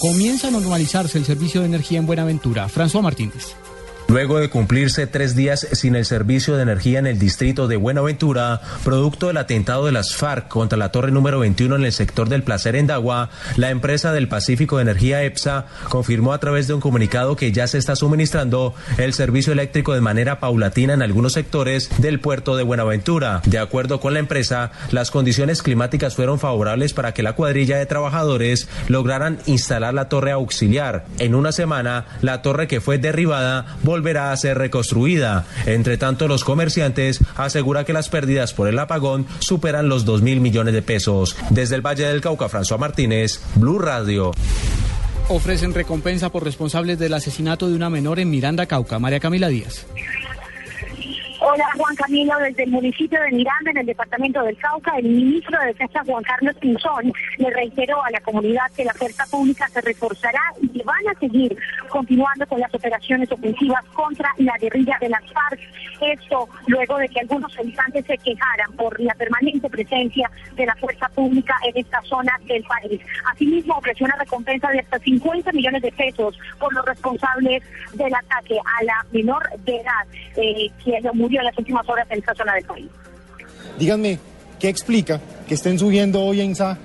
Comienza a normalizarse el servicio de energía en Buenaventura. François Martínez. Luego de cumplirse tres días sin el servicio de energía en el distrito de Buenaventura, producto del atentado de las FARC contra la torre número 21 en el sector del Placer en Dagua, la empresa del Pacífico de Energía EPSA confirmó a través de un comunicado que ya se está suministrando el servicio eléctrico de manera paulatina en algunos sectores del puerto de Buenaventura. De acuerdo con la empresa, las condiciones climáticas fueron favorables para que la cuadrilla de trabajadores lograran instalar la torre auxiliar. En una semana, la torre que fue derribada volvió volverá a ser reconstruida. Entre tanto, los comerciantes aseguran que las pérdidas por el apagón superan los 2 mil millones de pesos. Desde el Valle del Cauca, François Martínez, Blue Radio. Ofrecen recompensa por responsables del asesinato de una menor en Miranda, Cauca. María Camila Díaz. Hola Juan Camilo, desde el municipio de Miranda, en el departamento del Cauca, el ministro de Defensa Juan Carlos Pinzón le reiteró a la comunidad que la fuerza pública se reforzará y que van a seguir continuando con las operaciones ofensivas contra la guerrilla de las FARC. Esto luego de que algunos habitantes se quejaran por la permanente presencia de la fuerza pública en esta zona del país. Asimismo, ofreció una recompensa de hasta 50 millones de pesos por los responsables del ataque a la menor de edad, eh, que murió en las últimas horas en esta zona del país. Díganme, ¿qué explica que estén subiendo hoy en SA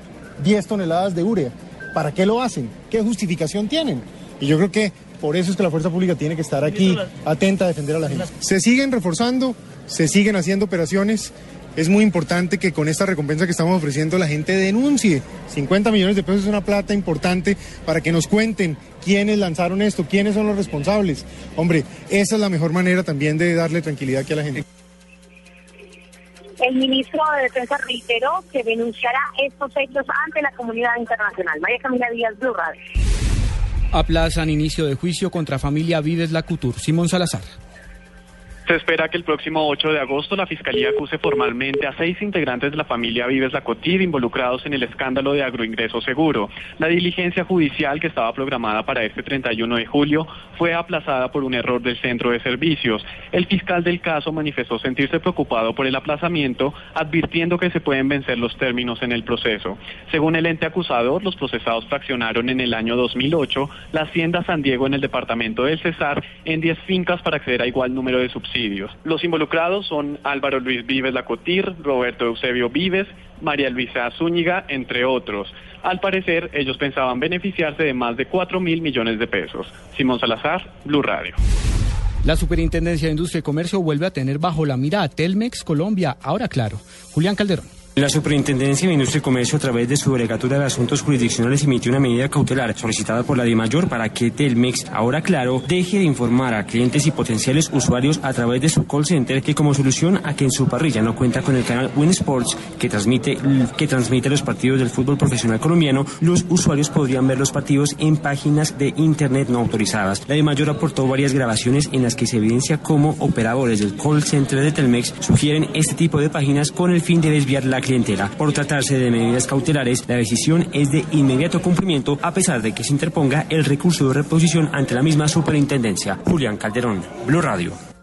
10 toneladas de urea? ¿Para qué lo hacen? ¿Qué justificación tienen? Y yo creo que por eso es que la fuerza pública tiene que estar aquí atenta a defender a la gente. Se siguen reforzando, se siguen haciendo operaciones. Es muy importante que con esta recompensa que estamos ofreciendo la gente denuncie. 50 millones de pesos es una plata importante para que nos cuenten quiénes lanzaron esto, quiénes son los responsables. Hombre, esa es la mejor manera también de darle tranquilidad aquí a la gente. El ministro de Defensa reiteró que denunciará estos hechos ante la comunidad internacional. María Camila Díaz, Blue Radio. Aplazan inicio de juicio contra familia Vives Lacutur. Simón Salazar. Se espera que el próximo 8 de agosto la Fiscalía acuse formalmente a seis integrantes de la familia Vives Lacotir involucrados en el escándalo de agroingreso seguro. La diligencia judicial que estaba programada para este 31 de julio fue aplazada por un error del centro de servicios. El fiscal del caso manifestó sentirse preocupado por el aplazamiento, advirtiendo que se pueden vencer los términos en el proceso. Según el ente acusador, los procesados fraccionaron en el año 2008 la hacienda San Diego en el departamento del Cesar en 10 fincas para acceder a igual número de subsidios los involucrados son Álvaro Luis Vives Lacotir, Roberto Eusebio Vives, María Luisa Zúñiga, entre otros. Al parecer, ellos pensaban beneficiarse de más de 4 mil millones de pesos. Simón Salazar, Blue Radio. La Superintendencia de Industria y Comercio vuelve a tener bajo la mira a Telmex Colombia. Ahora claro. Julián Calderón. La Superintendencia de Industria y Comercio, a través de su Delegatura de Asuntos Jurisdiccionales, emitió una medida cautelar solicitada por la DIMAYOR para que Telmex, ahora claro, deje de informar a clientes y potenciales usuarios a través de su call center que como solución a que en su parrilla no cuenta con el canal Win Sports que transmite, que transmite los partidos del fútbol profesional colombiano, los usuarios podrían ver los partidos en páginas de Internet no autorizadas. La DIMAYOR aportó varias grabaciones en las que se evidencia cómo operadores del call center de Telmex sugieren este tipo de páginas con el fin de desviar la clientela. Por tratarse de medidas cautelares, la decisión es de inmediato cumplimiento a pesar de que se interponga el recurso de reposición ante la misma superintendencia. Julián Calderón, Blue Radio.